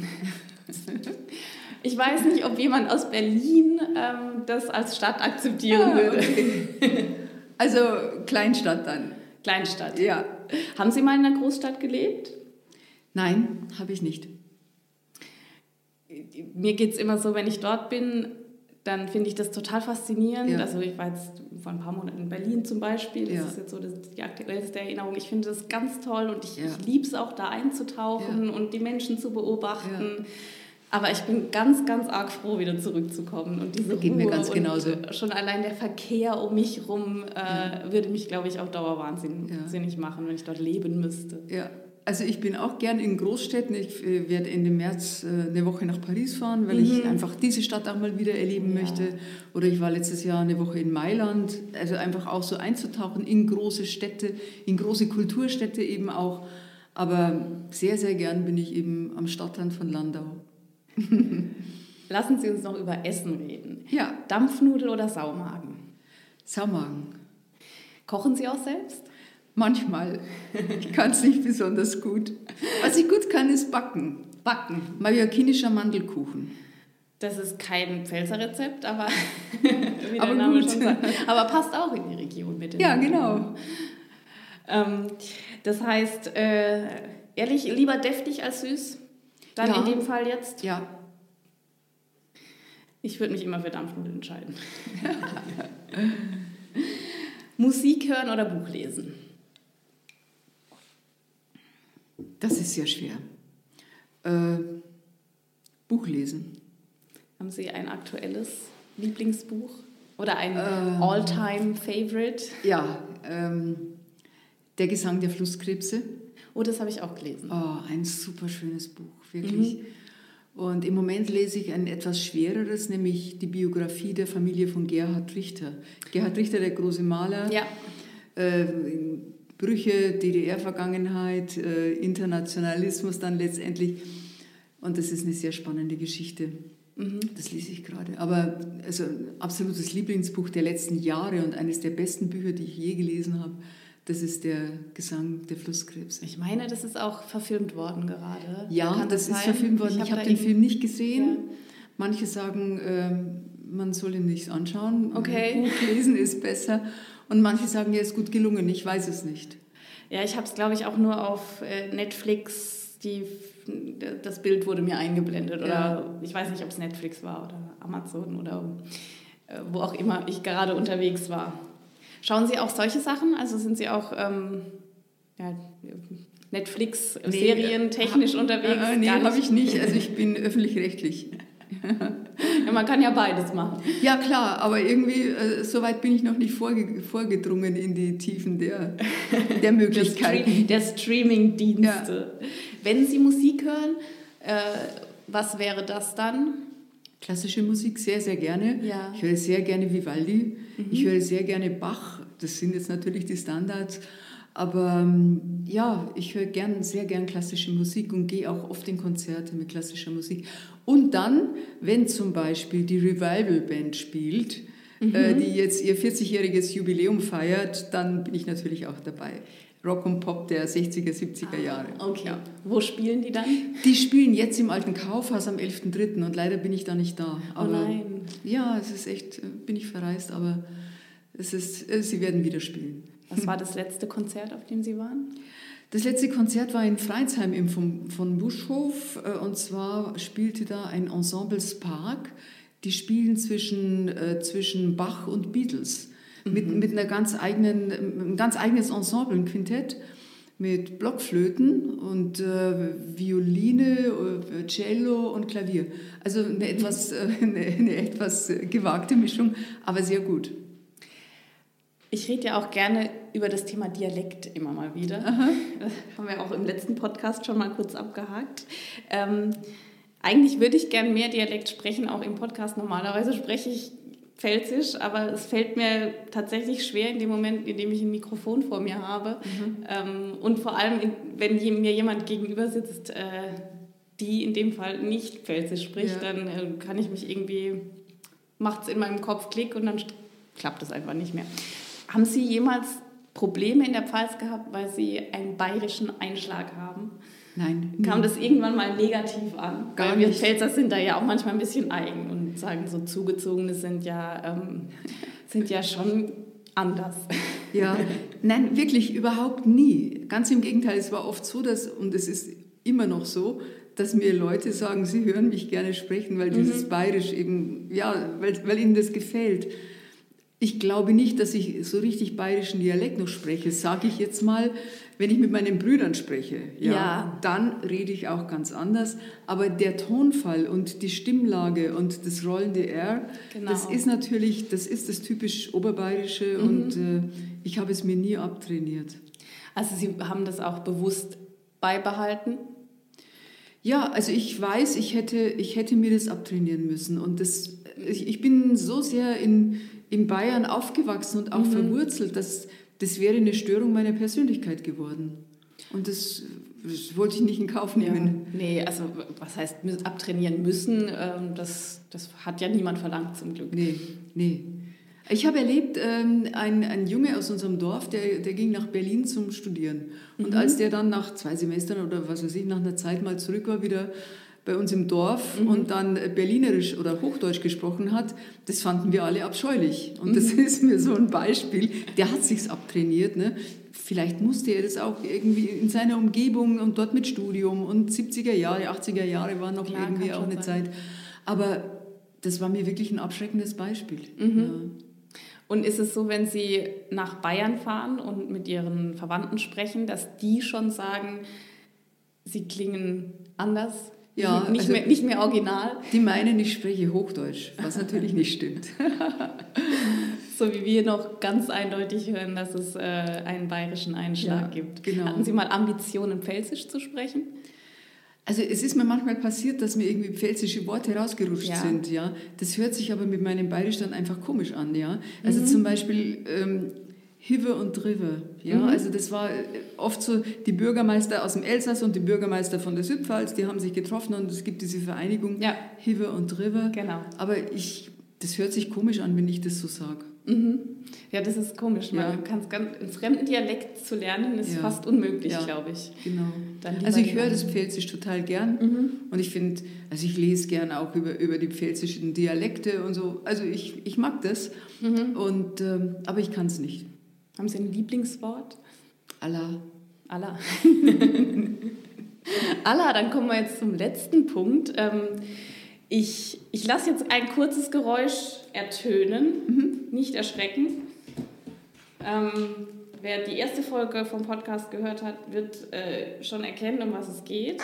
S2: ich weiß nicht, ob jemand aus Berlin ähm, das als Stadt akzeptieren ah, würde. Okay.
S1: Also Kleinstadt dann.
S2: Kleinstadt.
S1: Ja.
S2: Haben Sie mal in einer Großstadt gelebt?
S1: Nein, habe ich nicht.
S2: Mir geht es immer so, wenn ich dort bin, dann finde ich das total faszinierend. Ja. Also ich war jetzt vor ein paar Monaten in Berlin zum Beispiel. Das ja. ist jetzt so das, die aktuellste Erinnerung. Ich finde das ganz toll und ich, ja. ich liebe es auch da einzutauchen und die Menschen zu beobachten. Aber ich bin ganz, ganz arg froh, wieder zurückzukommen. Und diese
S1: Geht Ruhe mir ganz genauso.
S2: schon allein der Verkehr um mich herum äh, würde mich, glaube ich, auch dauerwahnsinnig machen, wenn ich dort leben müsste.
S1: Ja, also ich bin auch gern in Großstädten. Ich äh, werde Ende März äh, eine Woche nach Paris fahren, weil mhm. ich einfach diese Stadt auch mal wieder erleben ja. möchte. Oder ich war letztes Jahr eine Woche in Mailand. Also einfach auch so einzutauchen in große Städte, in große Kulturstädte eben auch. Aber sehr, sehr gern bin ich eben am Stadtrand von Landau.
S2: Lassen Sie uns noch über Essen reden.
S1: Ja.
S2: Dampfnudel oder Saumagen?
S1: Saumagen.
S2: Kochen Sie auch selbst?
S1: Manchmal. Ich kann es nicht besonders gut. Was ich gut kann, ist backen.
S2: Backen.
S1: Mallorquinischer Mandelkuchen.
S2: Das ist kein Pfälzer Rezept, aber,
S1: wie aber, Name gut. Schon sagt.
S2: aber passt auch in die Region mit
S1: Ja, genau.
S2: Ähm, das heißt, äh, ehrlich, lieber deftig als süß? Dann ja. in dem Fall jetzt?
S1: Ja.
S2: Ich würde mich immer für Dampfnudeln entscheiden. Musik hören oder Buch lesen?
S1: Das ist sehr schwer. Äh, Buch lesen.
S2: Haben Sie ein aktuelles Lieblingsbuch oder ein ähm, All-Time-Favorite?
S1: Ja, ähm, Der Gesang der Flusskrebse.
S2: Oh, das habe ich auch gelesen.
S1: Oh, ein super schönes Buch, wirklich. Mhm. Und im Moment lese ich ein etwas schwereres, nämlich die Biografie der Familie von Gerhard Richter. Gerhard Richter, der große Maler. Ja. Äh, Brüche, DDR-Vergangenheit, äh, Internationalismus dann letztendlich. Und das ist eine sehr spannende Geschichte. Mhm. Das lese ich gerade. Aber also absolutes Lieblingsbuch der letzten Jahre und eines der besten Bücher, die ich je gelesen habe. Das ist der Gesang der Flusskrebse.
S2: Ich meine, das ist auch verfilmt worden gerade.
S1: Ja, Kann das, das ist verfilmt worden. Ich, ich habe hab den Film nicht gesehen. Ja. Manche sagen, äh, man soll ihn nicht anschauen.
S2: Okay.
S1: Buch lesen ist besser. Und manche sagen, er ist gut gelungen. Ich weiß es nicht.
S2: Ja, ich habe es, glaube ich, auch nur auf äh, Netflix. Die, das Bild wurde mir eingeblendet. Oder ja. ich weiß nicht, ob es Netflix war oder Amazon oder äh, wo auch immer ich gerade unterwegs war. Schauen Sie auch solche Sachen? Also sind Sie auch ähm, ja, Netflix-Serien nee, technisch ha, unterwegs?
S1: Äh, nee, habe ich nicht. Also ich bin öffentlich-rechtlich.
S2: man kann ja beides machen.
S1: Ja, klar, aber irgendwie, äh, so weit bin ich noch nicht vorge vorgedrungen in die Tiefen der, der Möglichkeiten.
S2: der, Streaming-Dienste. Ja. Wenn Sie Musik hören, äh, was wäre das dann?
S1: Klassische Musik sehr, sehr gerne. Ja. Ich höre sehr gerne Vivaldi. Mhm. Ich höre sehr gerne Bach. Das sind jetzt natürlich die Standards. Aber ähm, ja, ich höre gern, sehr gern klassische Musik und gehe auch oft in Konzerte mit klassischer Musik. Und dann, wenn zum Beispiel die Revival Band spielt, mhm. äh, die jetzt ihr 40-jähriges Jubiläum feiert, dann bin ich natürlich auch dabei. Rock und Pop der 60er, 70er ah, Jahre.
S2: Okay. Ja. Wo spielen die dann?
S1: Die spielen jetzt im alten Kaufhaus am 11.3. und leider bin ich da nicht da.
S2: Oh aber, oh nein.
S1: Ja, es ist echt, bin ich verreist, aber es ist, äh, sie werden wieder spielen.
S2: Was war das letzte Konzert, auf dem Sie waren?
S1: Das letzte Konzert war in Freizheim im von, von Buschhof äh, und zwar spielte da ein Ensemble Spark. Die spielen zwischen, äh, zwischen Bach und Beatles mit, mhm. mit einer ganz eigenen, ein ganz eigenes Ensemble, ein Quintett mit Blockflöten und äh, Violine, äh, Cello und Klavier. Also eine etwas, äh, eine, eine, etwas gewagte Mischung, aber sehr gut.
S2: Ich rede ja auch gerne über das Thema Dialekt immer mal wieder. Aha. Das haben wir auch im letzten Podcast schon mal kurz abgehakt. Ähm, eigentlich würde ich gerne mehr Dialekt sprechen, auch im Podcast. Normalerweise spreche ich Pfälzisch, aber es fällt mir tatsächlich schwer in dem Moment, in dem ich ein Mikrofon vor mir habe. Mhm. Ähm, und vor allem, wenn mir jemand gegenüber sitzt, äh, die in dem Fall nicht Pfälzisch spricht, ja. dann äh, kann ich mich irgendwie, macht es in meinem Kopf Klick und dann klappt es einfach nicht mehr. Haben Sie jemals Probleme in der Pfalz gehabt, weil Sie einen bayerischen Einschlag haben?
S1: Nein.
S2: Kam das irgendwann mal negativ an? Gar Weil wir nicht. Pfälzer sind da ja auch manchmal ein bisschen eigen und sagen, so Zugezogene sind ja, ähm, sind ja schon anders.
S1: Ja, nein, wirklich überhaupt nie. Ganz im Gegenteil, es war oft so, dass, und es ist immer noch so, dass mir Leute sagen, sie hören mich gerne sprechen, weil dieses mhm. Bayerisch eben, ja, weil, weil ihnen das gefällt. Ich glaube nicht, dass ich so richtig bayerischen Dialekt noch spreche, sage ich jetzt mal wenn ich mit meinen Brüdern spreche, ja, ja, dann rede ich auch ganz anders. Aber der Tonfall und die Stimmlage und das rollende R, genau. das ist natürlich, das ist das typisch Oberbayerische mhm. und äh, ich habe es mir nie abtrainiert.
S2: Also Sie haben das auch bewusst beibehalten?
S1: Ja, also ich weiß, ich hätte, ich hätte mir das abtrainieren müssen. Und das, ich bin so sehr in, in Bayern aufgewachsen und auch mhm. verwurzelt, dass das wäre eine Störung meiner Persönlichkeit geworden. Und das, das wollte ich nicht in Kauf nehmen.
S2: Ja, nee, also was heißt abtrainieren müssen? Ähm, das, das hat ja niemand verlangt zum Glück.
S1: Nee, nee. Ich habe erlebt, ähm, ein, ein Junge aus unserem Dorf, der, der ging nach Berlin zum Studieren. Und mhm. als der dann nach zwei Semestern oder was weiß ich, nach einer Zeit mal zurück war, wieder bei uns im Dorf mhm. und dann Berlinerisch oder Hochdeutsch gesprochen hat, das fanden wir alle abscheulich. Und das mhm. ist mir so ein Beispiel. Der hat sich's abtrainiert. Ne? Vielleicht musste er das auch irgendwie in seiner Umgebung und dort mit Studium und 70er Jahre, 80er Jahre war noch Klar, irgendwie auch eine sein. Zeit. Aber das war mir wirklich ein abschreckendes Beispiel. Mhm. Ja.
S2: Und ist es so, wenn Sie nach Bayern fahren und mit Ihren Verwandten sprechen, dass die schon sagen, Sie klingen anders? Ja, nicht, also, mehr, nicht mehr original.
S1: Die meinen, ich spreche Hochdeutsch, was natürlich nicht stimmt.
S2: so wie wir noch ganz eindeutig hören, dass es äh, einen bayerischen Einschlag ja, gibt. Genau. Hatten Sie mal Ambitionen, Pfälzisch zu sprechen?
S1: Also es ist mir manchmal passiert, dass mir irgendwie pfälzische Worte rausgerutscht ja. sind, ja. Das hört sich aber mit meinem Bayerisch dann einfach komisch an, ja. Also mhm. zum Beispiel ähm, Hive und Drive, ja. Mhm. Also das war äh, oft so, die Bürgermeister aus dem Elsass und die Bürgermeister von der Südpfalz, die haben sich getroffen und es gibt diese Vereinigung ja. Hive und Drive. Genau. Aber ich, das hört sich komisch an, wenn ich das so sage.
S2: Mhm. Ja, das ist komisch. Ja. Man kann es ganz, einen fremden Dialekt zu lernen, ist ja. fast unmöglich, ja. glaube ich.
S1: Genau. also ich höre das Pfälzisch total gern mhm. und ich finde, also ich lese gern auch über, über die pfälzischen Dialekte und so. Also ich, ich mag das, mhm. und, ähm, aber ich kann es nicht.
S2: Haben Sie ein Lieblingswort?
S1: Allah.
S2: Allah. Allah, dann kommen wir jetzt zum letzten Punkt. Ähm, ich, ich lasse jetzt ein kurzes Geräusch ertönen, mhm. nicht erschrecken. Ähm, wer die erste Folge vom Podcast gehört hat, wird äh, schon erkennen, um was es geht.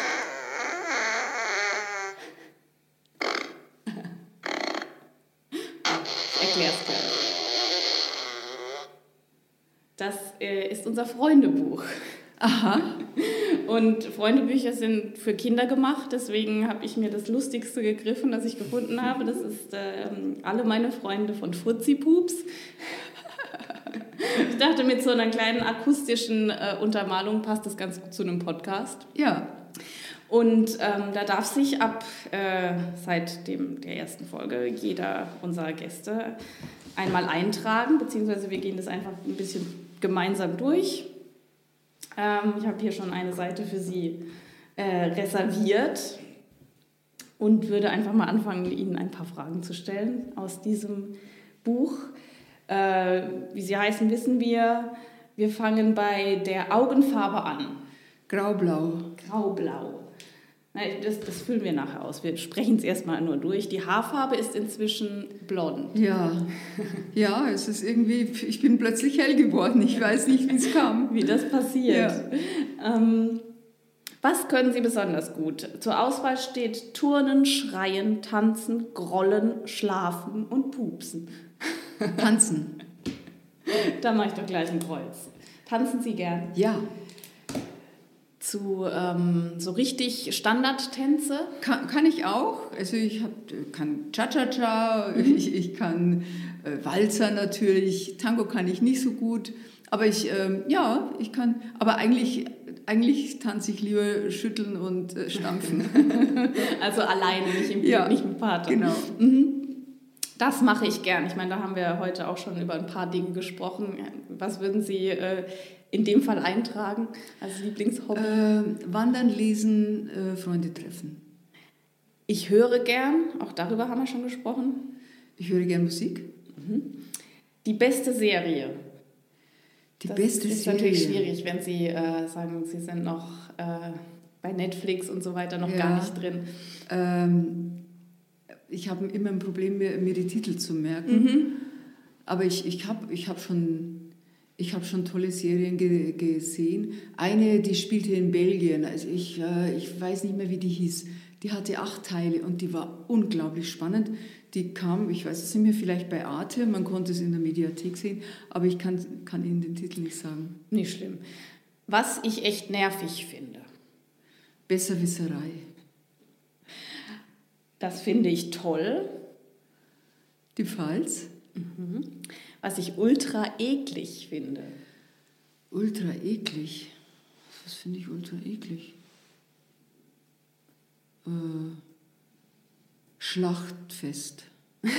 S2: es gleich. Das äh, ist unser Freundebuch. Aha. Und Freundebücher sind für Kinder gemacht, deswegen habe ich mir das Lustigste gegriffen, das ich gefunden habe. Das ist äh, Alle meine Freunde von Furzi-Pups. Ich dachte, mit so einer kleinen akustischen äh, Untermalung passt das ganz gut zu einem Podcast.
S1: Ja.
S2: Und ähm, da darf sich ab äh, seit dem, der ersten Folge jeder unserer Gäste einmal eintragen, beziehungsweise wir gehen das einfach ein bisschen gemeinsam durch. Ähm, ich habe hier schon eine Seite für Sie äh, reserviert und würde einfach mal anfangen, Ihnen ein paar Fragen zu stellen aus diesem Buch. Äh, wie sie heißen, wissen wir. Wir fangen bei der Augenfarbe an.
S1: Graublau.
S2: Graublau. Das, das füllen wir nachher aus. Wir sprechen es erstmal nur durch. Die Haarfarbe ist inzwischen blond.
S1: Ja, ja, es ist irgendwie, ich bin plötzlich hell geworden. Ich weiß nicht, wie es kam.
S2: Wie das passiert. Ja. Ähm, was können Sie besonders gut? Zur Auswahl steht Turnen, Schreien, Tanzen, Grollen, Schlafen und Pupsen.
S1: Tanzen.
S2: da mache ich doch gleich ein Kreuz. Tanzen Sie gern?
S1: Ja
S2: zu ähm, so richtig Standardtänze?
S1: Kann, kann ich auch. Also ich hab, kann Cha-Cha-Cha, mhm. ich, ich kann äh, Walzer natürlich, Tango kann ich nicht so gut. Aber ich, ähm, ja, ich kann, aber eigentlich, eigentlich tanze ich lieber schütteln und äh, stampfen.
S2: also alleine, nicht, im,
S1: ja,
S2: nicht mit Partner.
S1: Genau.
S2: Mhm. Das mache ich gern. Ich meine, da haben wir heute auch schon über ein paar Dinge gesprochen. Was würden Sie äh, in dem Fall eintragen als Lieblingshobby?
S1: Äh, wandern, lesen, äh, Freunde treffen.
S2: Ich höre gern, auch darüber haben wir schon gesprochen.
S1: Ich höre gern Musik.
S2: Mhm. Die beste Serie.
S1: Die das beste
S2: ist
S1: Serie.
S2: natürlich schwierig, wenn Sie äh, sagen, Sie sind noch äh, bei Netflix und so weiter noch ja. gar nicht drin.
S1: Ähm, ich habe immer ein Problem, mir, mir die Titel zu merken. Mhm. Aber ich, ich habe ich hab schon ich habe schon tolle Serien ge gesehen. Eine, die spielte in Belgien. Also ich, äh, ich weiß nicht mehr, wie die hieß. Die hatte acht Teile und die war unglaublich spannend. Die kam, ich weiß es nicht mehr, vielleicht bei Arte, man konnte es in der Mediathek sehen, aber ich kann, kann Ihnen den Titel nicht sagen.
S2: Nicht schlimm. Was ich echt nervig finde.
S1: Besserwisserei.
S2: Das finde ich toll.
S1: Die Pfalz.
S2: Mhm was ich ultra eklig finde.
S1: Ultra eklig? Was finde ich ultra eklig? Äh, Schlachtfest.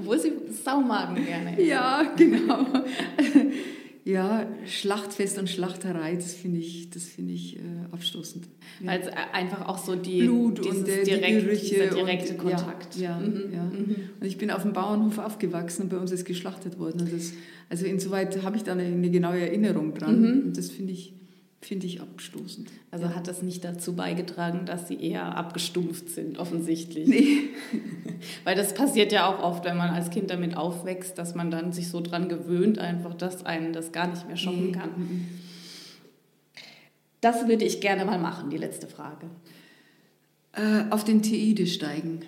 S2: Wo sie Saumagen gerne.
S1: Ja, genau. Ja, Schlachtfest und Schlachterei, das finde ich, das find ich äh, abstoßend.
S2: Ja. Weil es einfach auch so die,
S1: Blut und der, direkt, die Gerüche
S2: direkte und, Kontakt.
S1: Ja, ja, mhm. ja. Mhm. Und ich bin auf dem Bauernhof aufgewachsen und bei uns ist geschlachtet worden. Und das, also insoweit habe ich da eine, eine genaue Erinnerung dran. Mhm. Und das finde ich, finde ich abstoßend.
S2: Also ja. hat das nicht dazu beigetragen, dass sie eher abgestumpft sind, offensichtlich.
S1: Nee.
S2: Weil das passiert ja auch oft, wenn man als Kind damit aufwächst, dass man dann sich so dran gewöhnt, einfach, dass einen das gar nicht mehr schocken nee. kann. Mhm. Das würde ich gerne mal machen, die letzte Frage.
S1: Äh, auf den Teide steigen.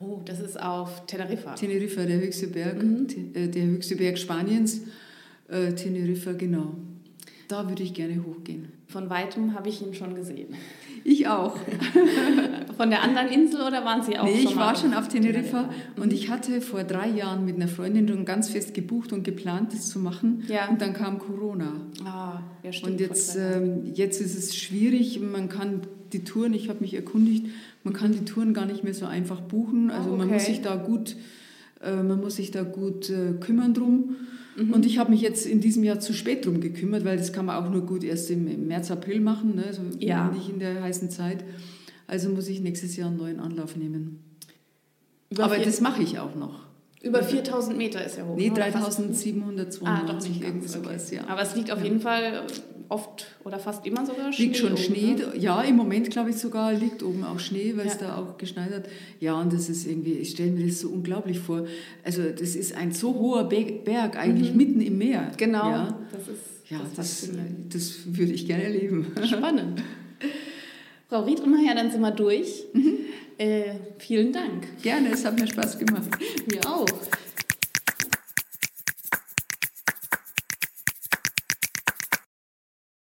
S2: Oh, das ist auf Teneriffa.
S1: Teneriffa, der höchste Berg, mhm. Äh, der höchste Berg Spaniens. Äh, Teneriffa, genau. Da würde ich gerne hochgehen.
S2: Von weitem habe ich ihn schon gesehen.
S1: Ich auch.
S2: Von der anderen Insel oder waren Sie auch
S1: nee, schon? Ich war schon auf Teneriffa, Teneriffa. und ich hatte vor drei Jahren mit einer Freundin schon ganz fest gebucht und geplant, das zu machen. Ja. Und dann kam Corona. Ah, ja, stimmt. Und jetzt, äh, jetzt ist es schwierig. Man kann die Touren, ich habe mich erkundigt, man kann die Touren gar nicht mehr so einfach buchen. Also oh, okay. man muss sich da gut, äh, man muss sich da gut äh, kümmern drum. Mhm. Und ich habe mich jetzt in diesem Jahr zu spät drum gekümmert, weil das kann man auch nur gut erst im, März, April machen, ne? also ja. nicht in der heißen Zeit. Also muss ich nächstes Jahr einen neuen Anlauf nehmen. Über Aber das mache ich auch noch.
S2: Über 4000 Meter ist er hoch.
S1: Nee, 3792, ah, doch nicht irgendwie
S2: sowas, okay. ja. Aber es liegt auf jeden Fall oft oder fast immer sogar
S1: Schnee. Liegt schon oben, Schnee, ne? ja, im Moment glaube ich sogar liegt oben auch Schnee, weil ja. es da auch geschneit hat. Ja, und das ist irgendwie, ich stelle mir das so unglaublich vor. Also das ist ein so hoher Berg eigentlich mhm. mitten im Meer.
S2: Genau,
S1: ja. das ist ja, das, das, das würde ich gerne erleben.
S2: Spannend. Frau Riedremeier, dann sind wir durch. Mhm. Äh, vielen Dank.
S1: Gerne, es hat mir Spaß gemacht.
S2: Mir auch.